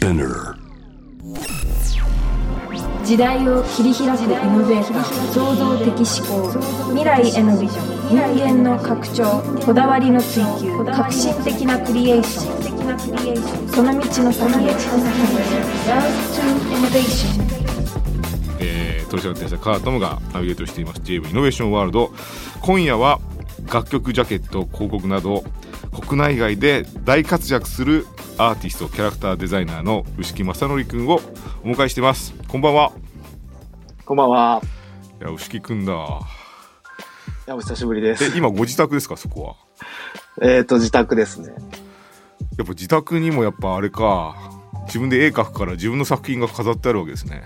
Spinner. 時代を切り開くイノベーター創造的思考未来へのビジョン人間の拡張こだわりの追求革新的なクリエーションその道の先へ Love to Innovation えー、取締役者カートムがナビゲートしています JV イノベーションワールド今夜は楽曲ジャケット広告など国内外で大活躍するアーティストキャラクターデザイナーの牛木正則くんをお迎えしてますこんばんはこんばんは。いや牛木くんだいや、お久しぶりです。え今ご自宅ですか？そこはえっと、自宅ですね。やっぱ自宅にもやっぱあれか自分で絵描くから自分の作品が飾ってあるわけですね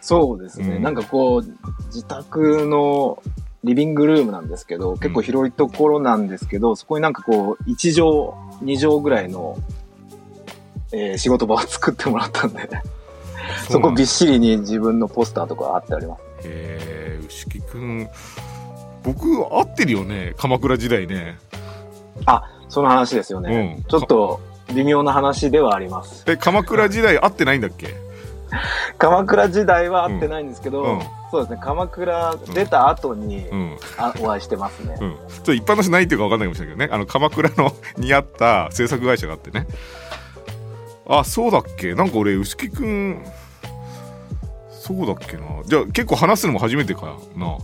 そうですね。うんなんかこう、自宅のリビングルームなんですけど、結構広いところなんですけど、そこになんかこう、1畳、2畳ぐらいの、えー仕事場を作ってもらったんで、そこびっしりに自分のポスターとかあってあります。えー、牛木くん僕会ってるよね鎌倉時代ねあ、その話ですよね。うんちょっと微妙な話ではあります。え鎌倉時代会ってないんだっけ？鎌倉時代は会ってないんですけど、うん。うん。そうですね、鎌倉出た後に、うん。あお会いしてますね。うん、ちょっと一般の人ないっていうか分かんないかもしれないけどね。あの鎌倉の にあった制作会社があってね。あそうだっけ？なんか俺牛木くんそうだっけな？じゃあ結構話すのも初めてかな。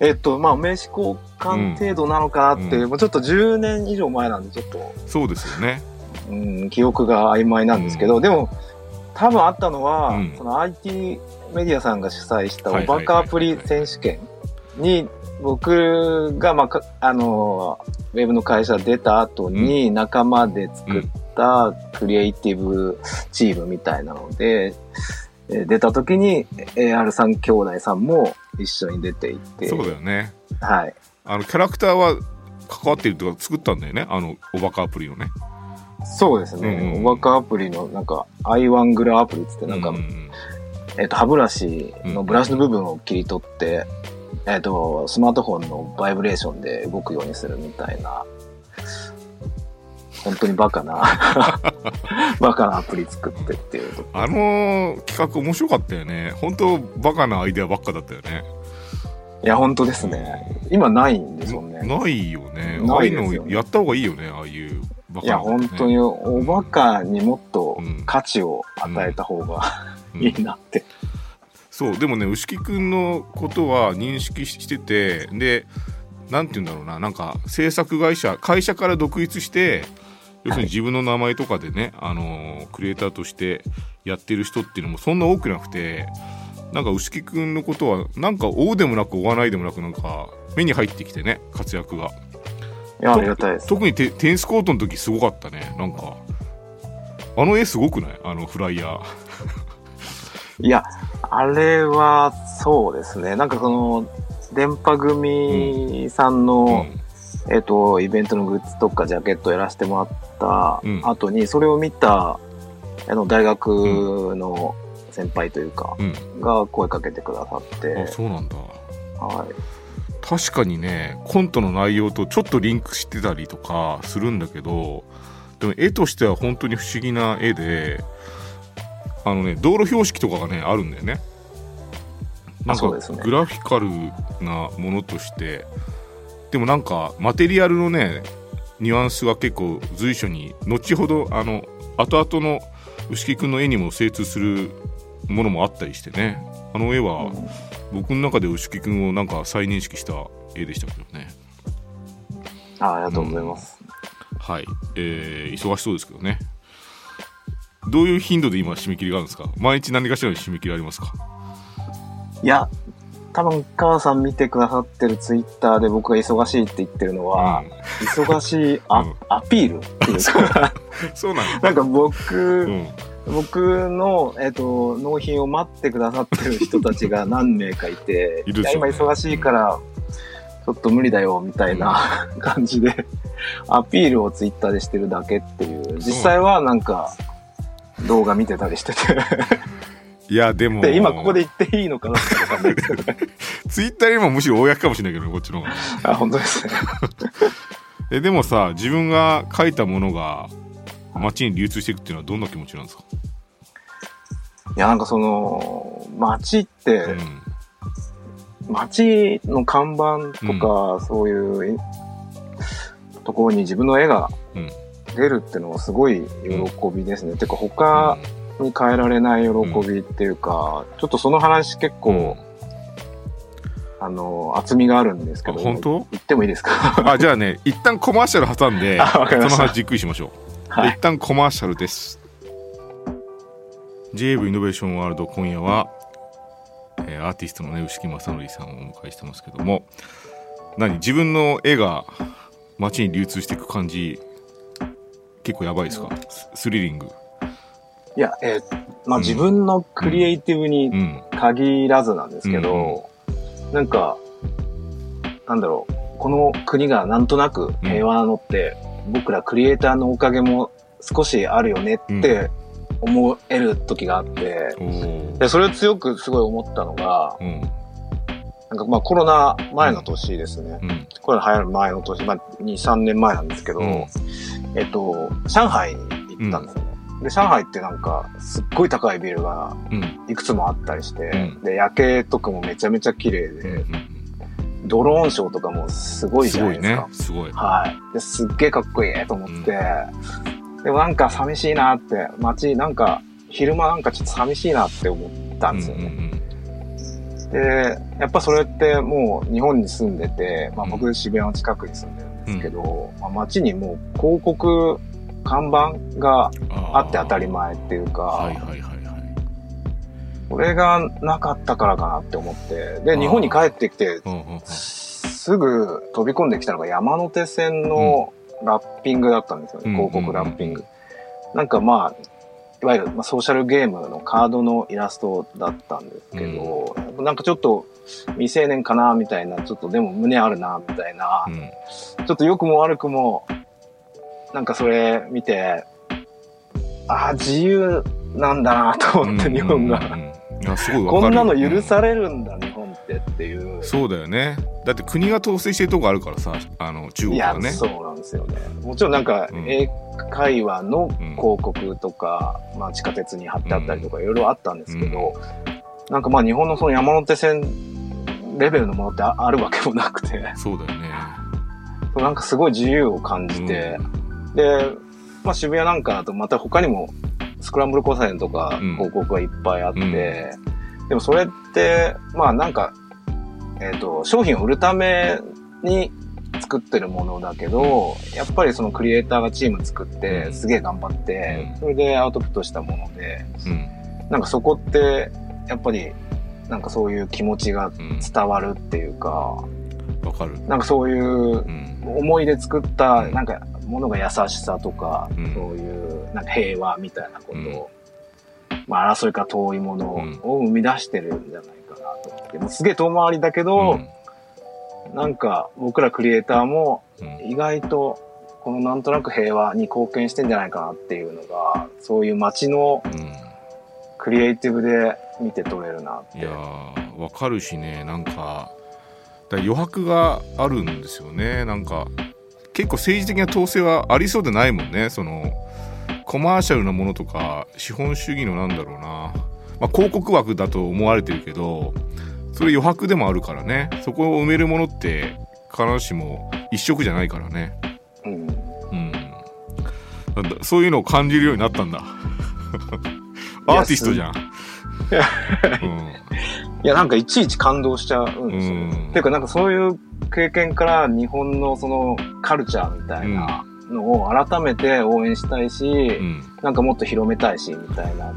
えっと、まあ、名刺交換程度なのかなって、うん。もうちょっと10年以上前なんで、ちょっと、そうですよね。うん、記憶が曖昧なんですけど、でも、多分あったのは、うん。その IT メディアさんが主催したおバカアプリ選手権に、僕が、まあか、あの、ウェブの会社出た後に仲間で作ったクリエイティブチームみたいなので、えー出た時に AR3 兄弟さんも一緒に出ていて、そうだよね。はい。あのキャラクターは関わってるとか作ったんだよね？あのおバカアプリのねそうですね。うんうんうんおバカアプリの、なんか、i1 グラアプリっつって、なんか、ううんえっ、と、歯ブラシのブラシの部分を切り取って、えっ、と、スマートフォンのバイブレーションで動くようにするみたいな、本当にバカな、バカなアプリ作ってっていうと。あの企画面白かったよね本当バカなアイデアばっかだったよねいや、本当ですね。今ないんですもんね。ないよねないのやった方がいいよねああいういや、本当に、おバカにもっとうん。価値を与えた方がうん。いいなって。そうでもね牛木くんのことは認識しててでなんて言うんだろうななんか制作会社会社から独立して要するに自分の名前とかでね、あのークリエイターとしてやってる人っていうのもそんな多くなくてなんか牛木くんのことはなんか追うでもなく追わないでもなくなんか目に入ってきてね活躍が。いや、ありがたいです。特にテテニスコートの時すごかったね。なんかあの絵すごくない？あのフライヤー。いや、あれは、そうですね。なんかその、電波組さんの、えっ、と、イベントのグッズとかジャケットやらせてもらったうん。後に、それを見た、あの、大学の先輩というか、うん、うん。が声かけてくださって、あそうなんだ。はい。確かにねコントの内容とちょっとリンクしてたりとかするんだけどでも絵としては本当に不思議な絵であのね道路標識とかがねあるんだよね。なんかグラフィカルなものとしてでもなんかマテリアルのねニュアンスが結構随所に後ほどあの後々の牛木くんの絵にも精通するものもあったりしてね。あの絵は、僕の中で牛木くんをなんか再認識した絵でしたけどね。あありがとうございます。はい、えー忙しそうですけどね。どういう頻度で今締め切りがあるんですか？毎日何かしらの締め切りありますか？いや、多分、母さん見てくださってるツイッターで僕が忙しいって言ってるのは、忙しいア,、うん。アピールっていうか、そうなんだ。なんか僕、うん僕の、えっ、と、納品を待ってくださってる人たちが何名かいて、いねや今忙しいから、ちょっと無理だよ、みたいな 感じで、アピールをツイッターでしてるだけっていう、実際はなんか、動画見てたりしてて。いやでもで、今ここで言っていいのかなってわかんないですけどね。ツイッターよりもむしろ公かもしれないけどねこっちの方があ、本当ですね。えでもさ自分が書いたものが街に流通していくっていうのはどんな気持ちなんですか、いや、なんかその、街って、うん。街の看板とか、そういうところに自分の絵がうん。出るっていうのはすごい喜びですね。てか他に変えられない喜びっていうか、ちょっとその話結構、あの、厚みがあるんですけど、あ本当？言ってもいいですか？あじゃあね一旦コマーシャル挟んでその話じっくりしましょう、はい。一旦コマーシャルです。JAV イノベーションワールド今夜は、えーアーティストのね牛木正則さんをお迎えしてますけども。何自分の絵が街に流通していく感じ結構やばいですか？ススリリング。いや、えーまあ、うん。自分のクリエイティブにうん。限らずなんですけど、なんか、なんだろう、この国がなんとなく平和なのって、僕らクリエイターのおかげも少しあるよねって思える時があって、で、それを強くすごい思ったのが、うん。なんかまあコロナ前の年ですね。うん。コロナ流行る前の年、まあ2、3年前なんですけど、うん。えっと、上海に行ったんですよね。で、上海ってなんか、すっごい高いビルがうん。いくつもあったりして、うん。で、夜景とかもめちゃめちゃ綺麗うんで、ドローンショーとかもすごいじゃすごいないですか。ね。すごい。はい。で、すっげえかっこいいと思って、でもなんか寂しいなって、街、なんか、昼間なんかちょっと寂しいなって思ったんですよね。うんで、やっぱそれってもう日本に住んでて、まあうん。僕渋谷の近くに住んでるんですけど、まあ、街にもう広告、看板がうんあって当たり前っていうか、はいはいはいはいこれがなかったからかなって思って、で、日本に帰ってきて、うんうんうん。すぐ飛び込んできたのが山手線のラッピングだったんですよね、うん広告ラッピング。なんかまあ、いわゆる、まあ、ソーシャルゲームのカードのイラストだったんですけど、なんかちょっと未成年かなみたいな、ちょっとでも胸あるなみたいな、うん。ちょっと良くも悪くも、なんかそれ見て、ああ、自由なんだなと思って、日本が。やすごいわかる。こんなの許されるんだ、日本ってっていう。そうだよね。だって国が統制してるとこあるからさあの中いや国は、ねそうなんですよね。もちろんなんか、うん。英会話の広告とか、まあ地下鉄に貼ってあったりとかいろいろあったんですけど、なんかまあ日本のその山手線レベルのものってああるわけもなくて、そうだよね。そうなんかすごい自由を感じて、で、まあ渋谷なんかだとまた他にもスクランブル交差点とかうん。広告がいっぱいあって、うんでもそれって、まあなんか、えっ、と、商品を売るために作ってるものだけど、やっぱりそのクリエイターがチーム作って、うん。すげえ頑張って、うん。それでアウトプットしたもので、うん。なんかそこって、やっぱり、なんかそういう気持ちがうん。伝わるっていうか、わかる。なんかそういううん。思いで作った、うん。なんか、ものが優しさとか、うん。そういう、なんか平和みたいなことを、まあ、争いから遠いものうん。を生み出してるんじゃないかなと思って、もうすげえ遠回りだけど、なんか、僕らクリエイターも、うん。意外と、このなんとなく平和に貢献してんじゃないかなっていうのが、そういう街のうん。クリエイティブで見て取れるなって。いやーわかるしねなんか余白があるんですよねなんか結構政治的な統制はありそうでないもんね。そのコマーシャルなものとか資本主義のなんだろうな、まあ、広告枠だと思われてるけどそれ余白でもあるからね。そこを埋めるものって必ずしも一色じゃないからね。うん。うん。なんだそういうのを感じるようになったんだ。アーティストじゃん、うんいや、なんかいちいち感動しちゃうんですよ。うんていうか、なんかそういう経験から日本のそのカルチャーみたいなのを改めて応援したいし、うんなんかもっと広めたいし、みたいな。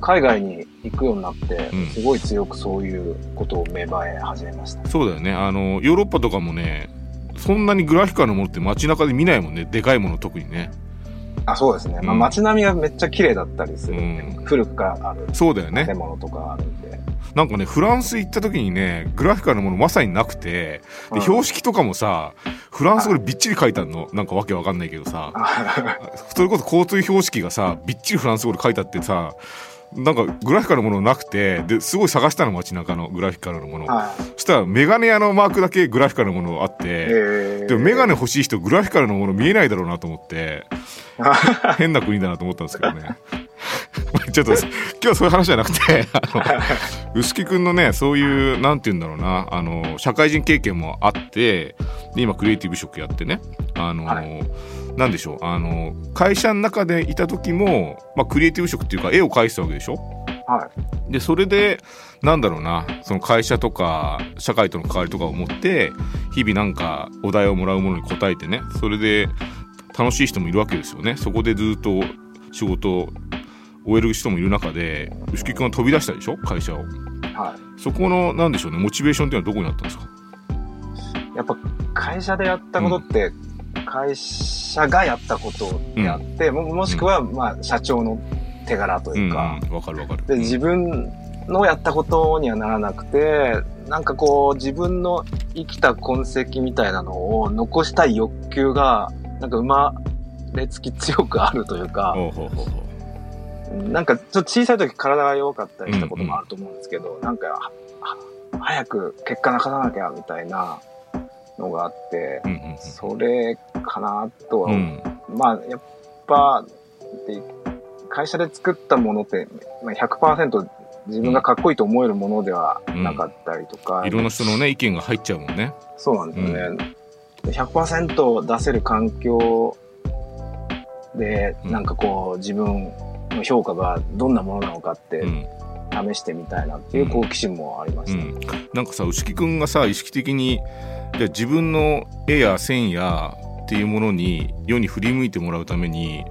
海外に行くようになってうん、すごい強くそういうことを芽生え始めました。そうだよねあのヨーロッパとかもねそんなにグラフィカルなものって街中で見ないもんねでかいもの特にねあ、そうですね。まあうん街並みがめっちゃ綺麗だったりする。んで、うん。古くからあるそうだよね。建物とかあるんで。なんかねフランス行った時にねグラフィカルなものまさになくてでうん。標識とかもさフランス語でびっちり書いてあるの。なんかわけわかんないけどさ。あ それこそ交通標識がさびっちりフランス語で書いてあってさなんかグラフィカルのものなくてですごい探したの街中のグラフィカルのもの、はい。そしたらメガネ屋のマークだけグラフィカルのものあって、えー。でもメガネ欲しい人グラフィカルのもの見えないだろうなと思って 変な国だなと思ったんですけどね ちょっと今日はそういう話じゃなくて 臼木くんのねそういうなんて言うんだろうなあの社会人経験もあってで今クリエイティブ職やってねあの、はなんでしょうあの会社の中でいた時も、まあ、クリエイティブ職っていうか絵を描いてたわけでしょ？はい。でそれでなんだろうなその会社とか社会との関わりとかを持って日々なんかお題をもらうものに答えてねそれで楽しい人もいるわけですよね。そこでずっと仕事を終える人もいる中で牛木君は飛び出したでしょ？会社を。はい。そこのなんでしょうね？モチベーションっていうのはどこにあったんですか？やっぱ会社でやったことって、会社がやったことであって、ももしくは、まあ、社長の手柄とういうんか、うんわかるわかる。で、自分のやったことにはならなくて、なんかこう、自分の生きた痕跡みたいなのを残したい欲求が、なんか生まれつき強くあるというか、ほうほうほうほなんかちょっと小さい時体が弱かったりしたこともあると思うんですけど、なんか、は早く結果出さなきゃみたいなのがあってう、うんうんそれかなとはう思う。ん。まあ、やっぱ、で会社で作ったものって、まあ、100%自分がかっこいいと思えるものではなかったりとか、いろんな人のね意見が入っちゃうもんね。そうなんですよね。で100%出せる環境で、うん。なんかこう、自分の評価がどんなものなのかってうん。試してみたいなっていう好奇心もありました。うん、なんかさ牛木くんがさ意識的にじゃあ自分の絵や線やっていうものに世に振り向いてもらうために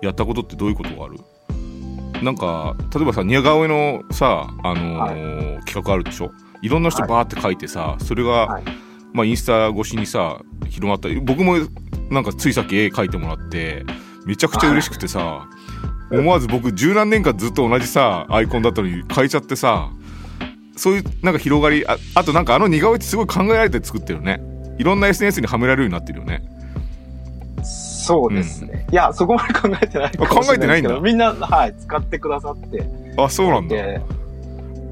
やったことってどういうことがある？なんか例えばさ似顔絵のさ、あのー企画あるでしょ？いろんな人バーって書いてさ、それが、はい。まあ、インスタ越しにさ広まった僕もなんかついさっき絵描いてもらってめちゃくちゃ嬉しくてさ思わず僕十何年間ずっと同じさアイコンだったのに変えちゃってさそういうなんか広がりああとなんかあの似顔絵ってすごい考えられて作ってるね。いろんな SNS にはめられるようになってるよね。そうですね。いや、そこまで考えてないかもしれあ考えてないんだ。みんな、はい、使ってくださって。あそうなんだ。で、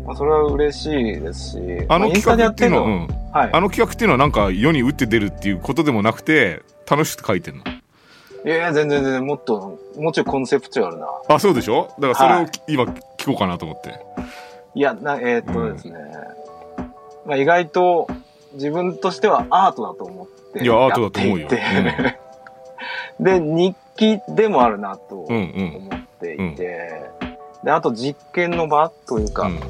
まあ、それは嬉しいですし、あの企画っていうのは、うん、はい。あの企画っていうのはなんか世に打って出るっていうことでもなくて楽しく書いてんのいや全然全然、もっと、もうちょいコンセプチュアルな。あそうでしょ？だからそれをはい。今聞こうかなと思って。いや、な、えーっとですね、まあ意外と自分としてはアートだと思っていやアートだと思うよ。やっていて。で、日記でもあるなとうんうん。思っていて、で、あと実験の場というか、うん。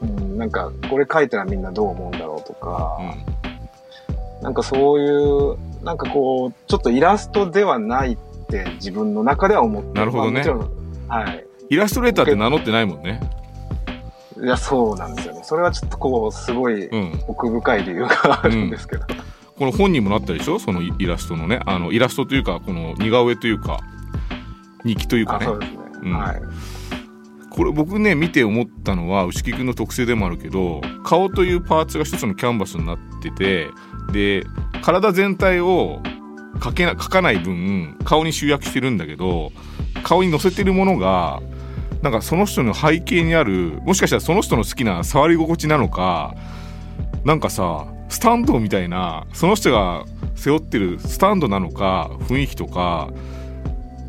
うんなんか、これ書いたらみんなどう思うんだろうとか、うん。なんかそういう、なんかこう、ちょっとイラストではないって自分の中では思ってなるほどねまあはい。イラストレーターって名乗ってないもんねいや、そうなんですよね。それはちょっとこう、すごいうん奥深い理由があるんですけど。この本にもなったでしょ？そのイラストのねあのイラストというかこの似顔絵というか日記というかあ、ねそうですね。うんはい。これ僕ね見て思ったのは牛木くんの特性でもあるけど顔というパーツが一つのキャンバスになっててで体全体を描けな描かない分顔に集約してるんだけど顔に乗せてるものがなんかその人の背景にあるもしかしたらその人の好きな触り心地なのかなんかさスタンドみたいなその人が背負ってるスタンドなのか雰囲気とか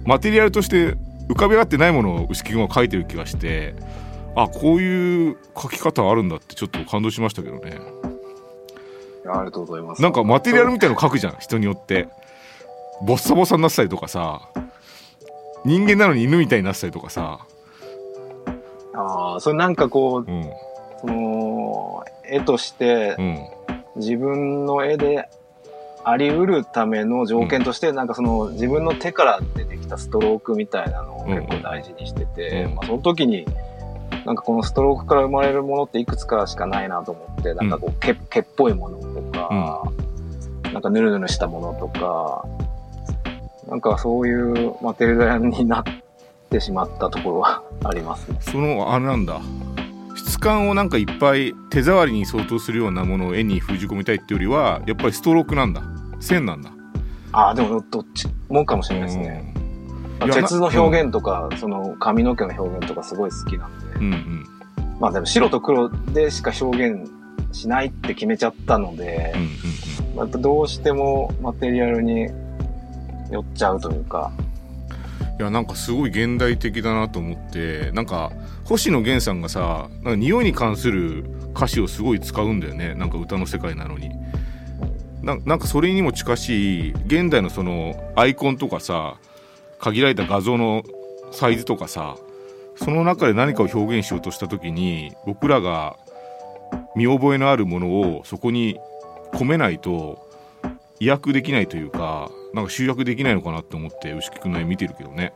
マテリアルとして浮かび上がってないものを牛木君は描いてる気がしてあこういう描き方あるんだってちょっと感動しましたけどね。ありがとうございます。なんかマテリアルみたいの描くじゃん人によって。ボッサボサになってたりとかさ。人間なのに犬みたいになってたりとかさ。ああ、それなんかこう、うん。その、絵としてう、ん。自分の絵であり得るための条件として、なんかその自分の手から出てきたストロークみたいなのを結構大事にしてて、うん。まあその時に、なんかこのストロークから生まれるものっていくつかしかないなと思って、なんかこう毛、毛っぽいものとか、なんかヌルヌルしたものとか、なんかそういうマテリアルになってしまったところは あります。ね。そのあれなんだ。質感をなんかいっぱい手触りに相当するようなものを絵に封じ込めたいっていうよりはやっぱりストロークなんだ。線なんだ。ああ、でもどっちもかもしれないですね。うん。鉄の表現とか、その髪の毛の表現とかすごい好きなんで、うんうん。まあでも白と黒でしか表現しないって決めちゃったのでやっぱどうしてもマテリアルに寄っちゃうというか、いやなんかすごい現代的だなと思ってなんか星野源さんがさなんか匂いに関する歌詞をすごい使うんだよね。なんか歌の世界なのに。ななんかそれにも近しい現代のそのアイコンとかさ限られた画像のサイズとかさその中で何かを表現しようとした時に僕らが見覚えのあるものをそこに込めないと意訳できないというかなんか集約できないのかなって思って牛木くんの絵見てるけどね。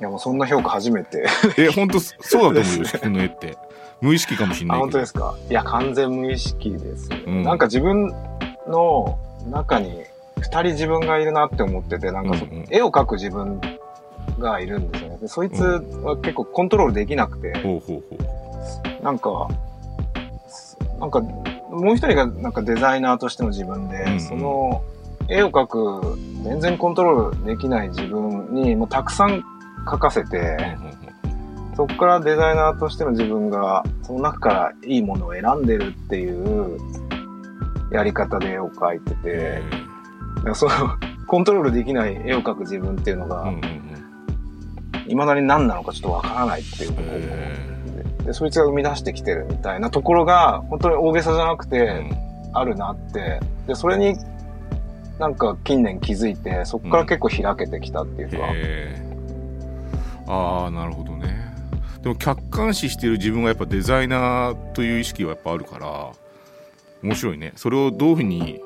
いやもうそんな評価初めて。え本当そうだと思うよ牛木くんの絵って。無意識かもしんあ、ない本当ですか？いや、完全無意識です。ね、うん。なんか自分の中に二人自分がいるなって思ってて、なんかそ、うんうん。絵を描く自分がいるんですよね。でそいつは結構コントロールできなくて、ほうほうほう。なんか、なんか、もう一人がなんかデザイナーとしての自分で、うんうん。その絵を描く全然コントロールできない自分にもうたくさん描かせて、そこからデザイナーとしての自分が、その中からいいものを選んでるっていうやり方で絵を描いてて、えだからそのコントロールできない絵を描く自分っていうのがーうん、うんうん。未だに何なのかちょっとわからないっていうで、そいつが生み出してきてるみたいなところが、本当に大げさじゃなくーて、あるなって、で、それになんか近年気づいて、そこから結構開けてきたっていうか、へーああなるほどね。でも客観視してる自分がやっぱデザイナーという意識はやっぱあるから面白いね。それをどういうふうに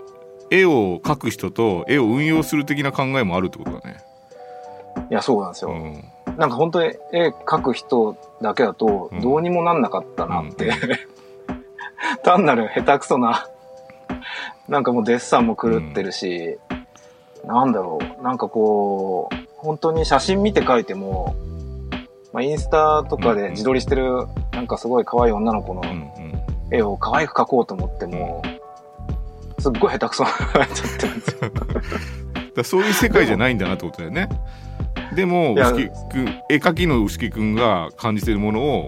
絵を描く人と絵を運用する的な考えもあるってことだね。いや、そうなんですよ。うんなんか本当に絵描く人だけだとうん。どうにもなんなかったなって、うん。単なる下手くそな、なんかもうデッサンも狂ってるし、なんだろう、なんかこう、本当に写真見て描いても、まあ、インスタとかで自撮りしてる、なんかすごい可愛い女の子のうんうん。絵を可愛く描こうと思っても、すっごい下手くそになっちゃってるんですよ。だそういう世界じゃないんだなってことだよねでも牛木くん絵描きの牛木くんが感じてるものを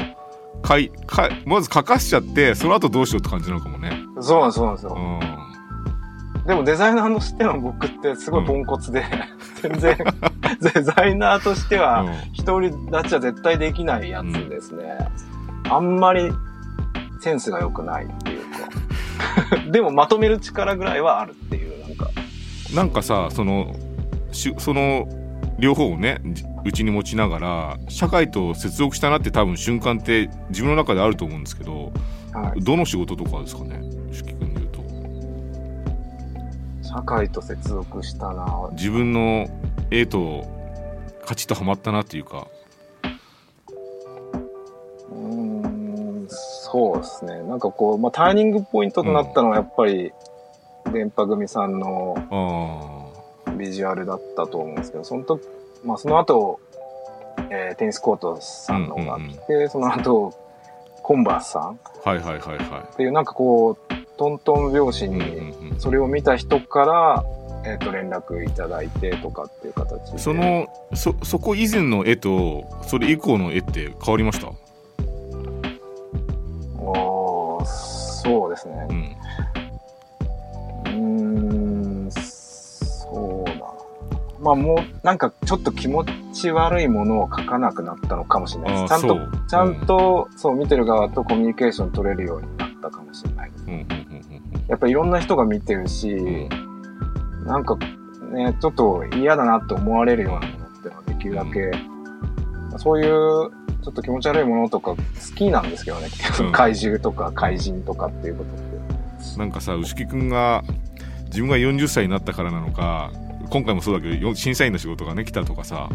かいかいまず描かしちゃってその後どうしようって感じなのかもねそうなんです、そうなんですよう。んでもデザイナーとしての僕ってすごいポンコツで、全然 デザイナーとしてはうん一人立ちは絶対できないやつですね。あんまりセンスが良くないっていうか。でもまとめる力ぐらいはあるっていう、なんか。なんかさそのしその両方をねじうちに持ちながら社会と接続したなって多分瞬間って自分の中であると思うんですけどはい。どの仕事とかですかね？牛木君で言うと。社会と接続したな。自分の絵とカチッとはまったなっていうか。うーん、そうですね。なんかこう、まあ、ターニングポイントとなったのはやっぱり、電波組さんのあビジュアルだったと思うんですけど、その時、まあその後、えーテニスコートさんのが来て、その後、コンバースさん。あはいはいはいはっていうなんかこう、トントン拍子い、に、うんうんそれを見た人から、えっ、と、連絡いただいてとかっていう形で。そ、のそそこ以前の絵とそれ以降の絵って変わりました？おーそうですね。う。んまあもう、なんかちょっと気持ち悪いものを書かなくなったのかもしれないです。ちゃんとちゃんと、そう、見てる側とコミュニケーション取れるようになったかもしれないです。うんうんうんやっぱいろんな人が見てるし、うんなんかね、ちょっと嫌だなって思われるようなものってのはできるだけ、そういうちょっと気持ち悪いものとか好きなんですけどね、うん怪獣とか怪人とかっていうことって。なんかさ牛木くんが自分が40歳になったからなのか今回もそうだけどよ審査員の仕事がね来たとかさ。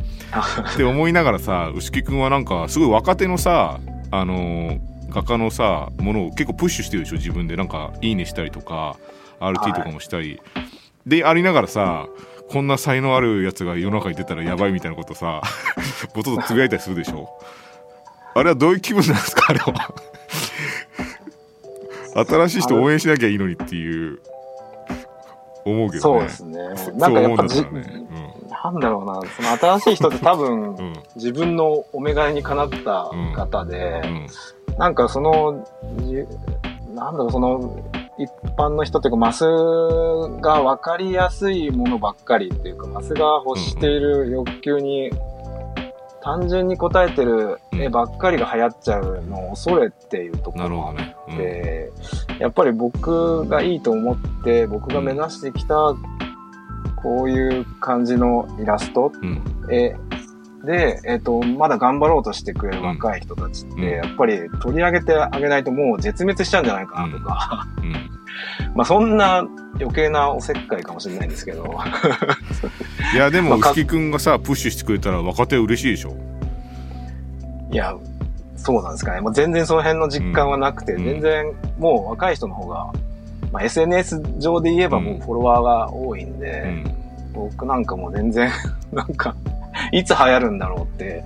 って思いながらさ牛木くんはなんかすごい若手のさあのー画家のさものを結構プッシュしてるでしょ自分で。なんか「いいね」したりとか RT とかもしたり、でありながらさこんな才能あるやつが世の中に出たらやばいみたいなことさ ぼとっとつぶやいたりするでしょ。あれはどういう気分なんですかあれは。新しい人応援しなきゃいいのにっていう思うけどね。そうですね。そなんかやっぱじ、そうん。なんだろうな、その新しい人って多分、うん。自分のお願いにかなった方で、うん。なんかその、じなんだろう、その、一般の人っていうか、マスが分かりやすいものばっかりっていうか、マスが欲している欲求に、単純に応えてる絵ばっかりが流行っちゃうのを恐れっていうところもあっほどね、うん。て、やっぱり僕がいいと思って、僕が目指してきた、こういう感じのイラストうん。えで、えっ、と、まだ頑張ろうとしてくれる若い人たちって、うん。やっぱり取り上げてあげないともう絶滅しちゃうんじゃないかなとか、うん。まあそんな余計なおせっかいかもしれないんですけど、いやでも牛木くんがさプッシュしてくれたら若手嬉しいでしょ？いや、そうなんですかね。もう全然その辺の実感はなくて、うん。全然もう若い人の方が、まあ SNS 上で言えばもうフォロワーが多いんうで、ん。僕なんかもう全然、なんか、いつ流行るんだろうって、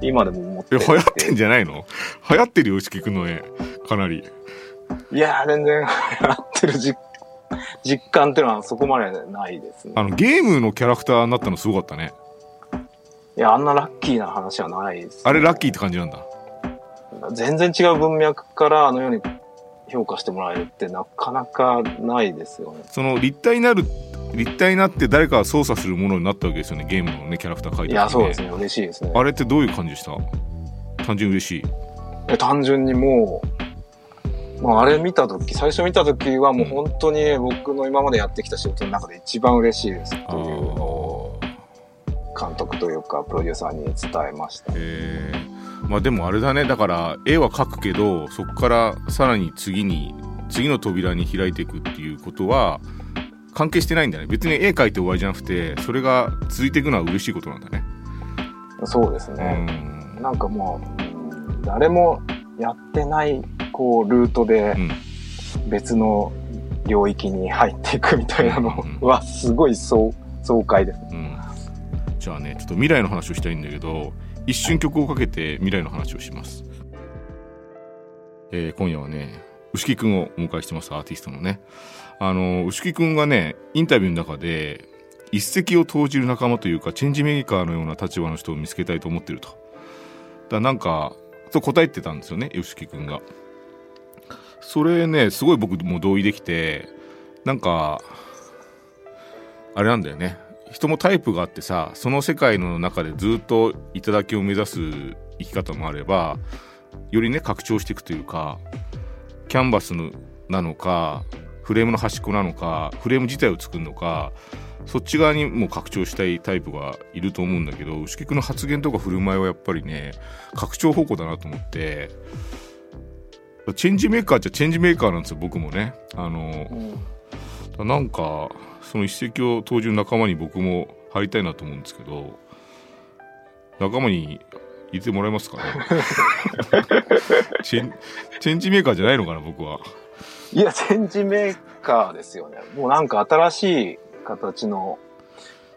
今でも思ってえて流行ってんじゃないの？流行ってるよ牛木くんの絵。かなり。いやー、全然流行ってる実実感っていうのはそこまでないですね。あのゲームのキャラクターになったのすごかったね。いや、あんなラッキーな話はないです、あれラッキーって感じなんだ。全然違う文脈からあのように評価してもらえるってなかなかないですよね。その立体になる立体になって誰かが操作するものになったわけですよねゲームのねキャラクター描いていや、そうですね。嬉しいですね。あれってどういう感じでした？単純に嬉しいえ単純にもう、まあ、あれ見たとき、最初見たときはもう本当に僕の今までやってきた仕事の中で一番嬉しいですっていうのを監督というかプロデューサーに伝えました。えー、まあでもあれだねだから絵は描くけどそこからさらに次に次の扉に開いていくっていうことは関係してないんだね。別に絵描いて終わりじゃなくてそれが続いていくのは嬉しいことなんだね。そうですうね。ん。なんかもう、うん誰もやってない、こう、ルートでうん。別の領域に入っていくみたいなのは、すごい爽爽快です。うん。じゃあねちょっと未来の話をしたいんだけど一瞬曲をかけて未来の話をします、えー今夜はね牛木くんをお迎えしてますアーティストのねあの牛木くんがねインタビューの中で一石を投じる仲間というかチェンジメーカーのような立場の人を見つけたいと思ってると。だからなんかと答えてたんですよね牛木くんが。それねすごい僕も同意できてなんかあれなんだよね。人もタイプがあってさその世界の中でずっと頂を目指す生き方もあればよりね拡張していくというかキャンバスのなのかフレームの端っこなのかフレーム自体を作るのかそっち側にもう拡張したいタイプがいると思うんだけど牛木君の発言とか振る舞いはやっぱりね拡張方向だなと思ってチェンジメーカーっちゃチェンジメーカーなんですよ僕もね。あのうん。なんかその一石を投じる仲間に僕も入りたいなと思うんですけど仲間に入れてもらえますかね？チェンチェンジメーカーじゃないのかな僕はいや、チェンジメーカーですよね。もうなんか新しい形の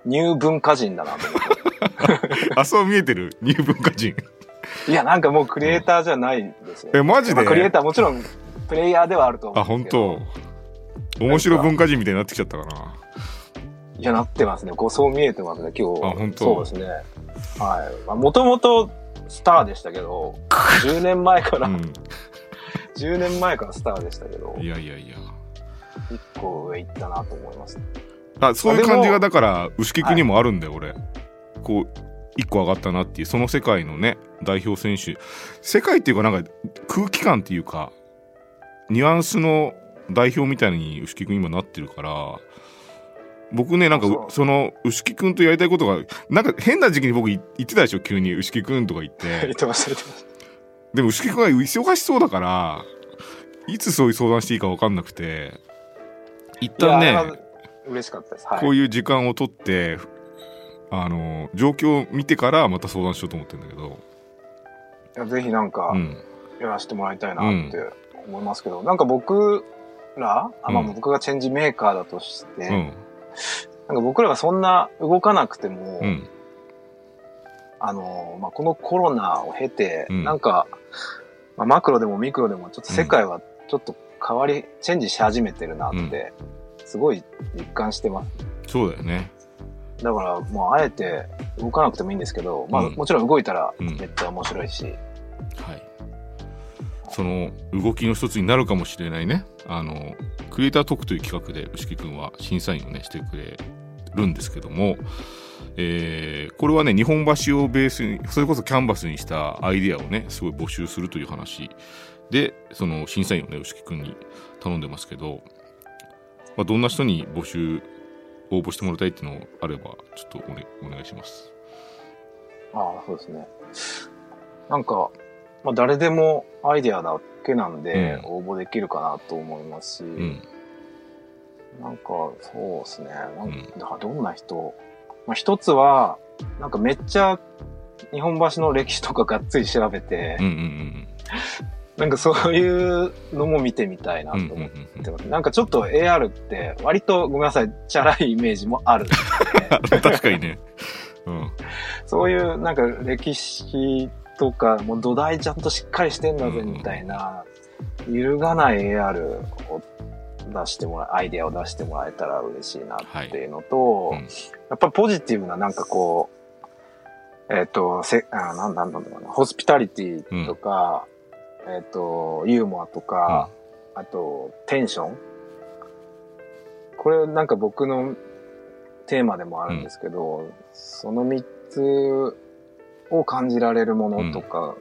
ニュー文化人だなと思って。あそう見えてる入文化人いや、なんかもうクリエイターじゃないですよ、えマジで？まあクリエイターもちろんプレイヤーではあると思あ本うんですけど。当面白文化人みたいになってきちゃったかないや、なってますね。こう、そう見えてますね、今日。あ本当そうですね。はい。まあ、もともとスターでしたけど、10年前から、う10年前からスターでしたけどん、いやいやいや。一個上行ったなと思います。あそういう感じがだから牛木君にもあるんだよ、俺。こう一個上がったなっていうその世界のね代表選手。世界っていうかなんか空気感っていうかニュアンスの代表みたいに牛木君今なってるから僕ねなんかう。その牛木君とやりたいことがなんか変な時期に僕い言ってたでしょ急に。牛木君とか言っ 言てってました、言ってましでも牛木君が忙しそうだからいつそういう相談していいか分かんなくて一た。旦ね嬉しかったです。はい。こういう時間を取ってあの状況を見てからまた相談しようと思ってるんだけど、いやぜひなんかう、ん、やらせてもらいたいなって思いますけど、なんか僕ら、あまあうん僕がチェンジメーカーだとして、うんなんか僕らがそんな動かなくても、うんあの、まあ、このコロナを経て、うん。なんか、まあ、マクロでもミクロでもちょっと世界はちょっと変わり、チェンジし始めてるなって、すごい実感してます。そうだよね。だから、もうあえて動かなくてもいいんですけど、まあ、うん。もちろん動いたらうん。めっちゃ面白いし、はい。その動きの一つになるかもしれないね。あの、クリエイタートークという企画で、牛木くんは審査員をね、してくれるんですけども、えーこれはね、日本橋をベースに、それこそキャンバスにしたアイディアをね、すごい募集するという話で、その審査員をね、牛木くんに頼んでますけど、まあ、どんな人に募集、応募してもらいたいっていうのあれば、ちょっとお,、ね、お願いします。ああ、そうですね。なんか、まあ、誰でもアイデアだけなんで、う応募できるかなと思いますし、うん。なんか、そうですね。なんからどんな人、まあ、一つは、なんかめっちゃ日本橋の歴史とかがっつり調べて、うんうんうんなんかそういうのも見てみたいなと思ってます。なんかちょっと AR って割とごめんなさい、チャラいイメージもある 確かにね。うん。そういうなんか歴史とか、もう土台ちゃんとしっかりしてんだぜみたいな、揺るがない AR を出してもらアイデアを出してもらえたら嬉しいなっていうのと、はい。うん。やっぱポジティブななんかこう、えっ、と、せ、あ、なんなんだろうな、ホスピタリティとか、えっ、と、ユーモアとか、あと、テンション。これなんか僕のテーマでもあるんですけど、その3つを感じられるものとか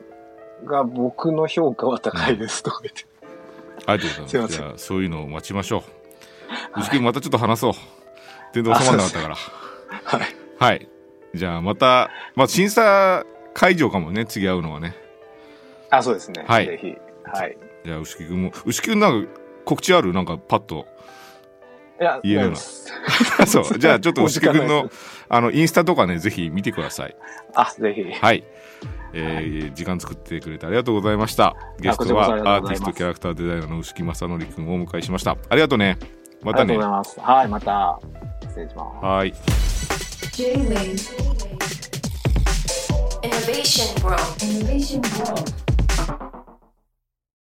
が僕の評価は高いですとか言って。ありがとうございます。じゃあ、そういうのを待ちましょう。牛君またちょっと話そう。全然収まんなかったから。はい。はい。じゃあ、また、まあ、審査会場かもね、次会うのはね。あ、そうですね。はいぜひ。はい。じゃあ、牛木君も、牛木君なんか告知ある？なんかパッと。言える そう。じゃあ、ちょっと牛木君のあの、インスタとかね、ぜひ見てください。あ、ぜひ。はい。えー時間作ってくれてありがとうございました。ゲストはアーティストキャラクターデザイナーの牛木正則君をお迎えしました。ありがとうね。またねありがとうござい。ます。はい、また。失礼します。はい。J-Wave Innovation World. Innovation World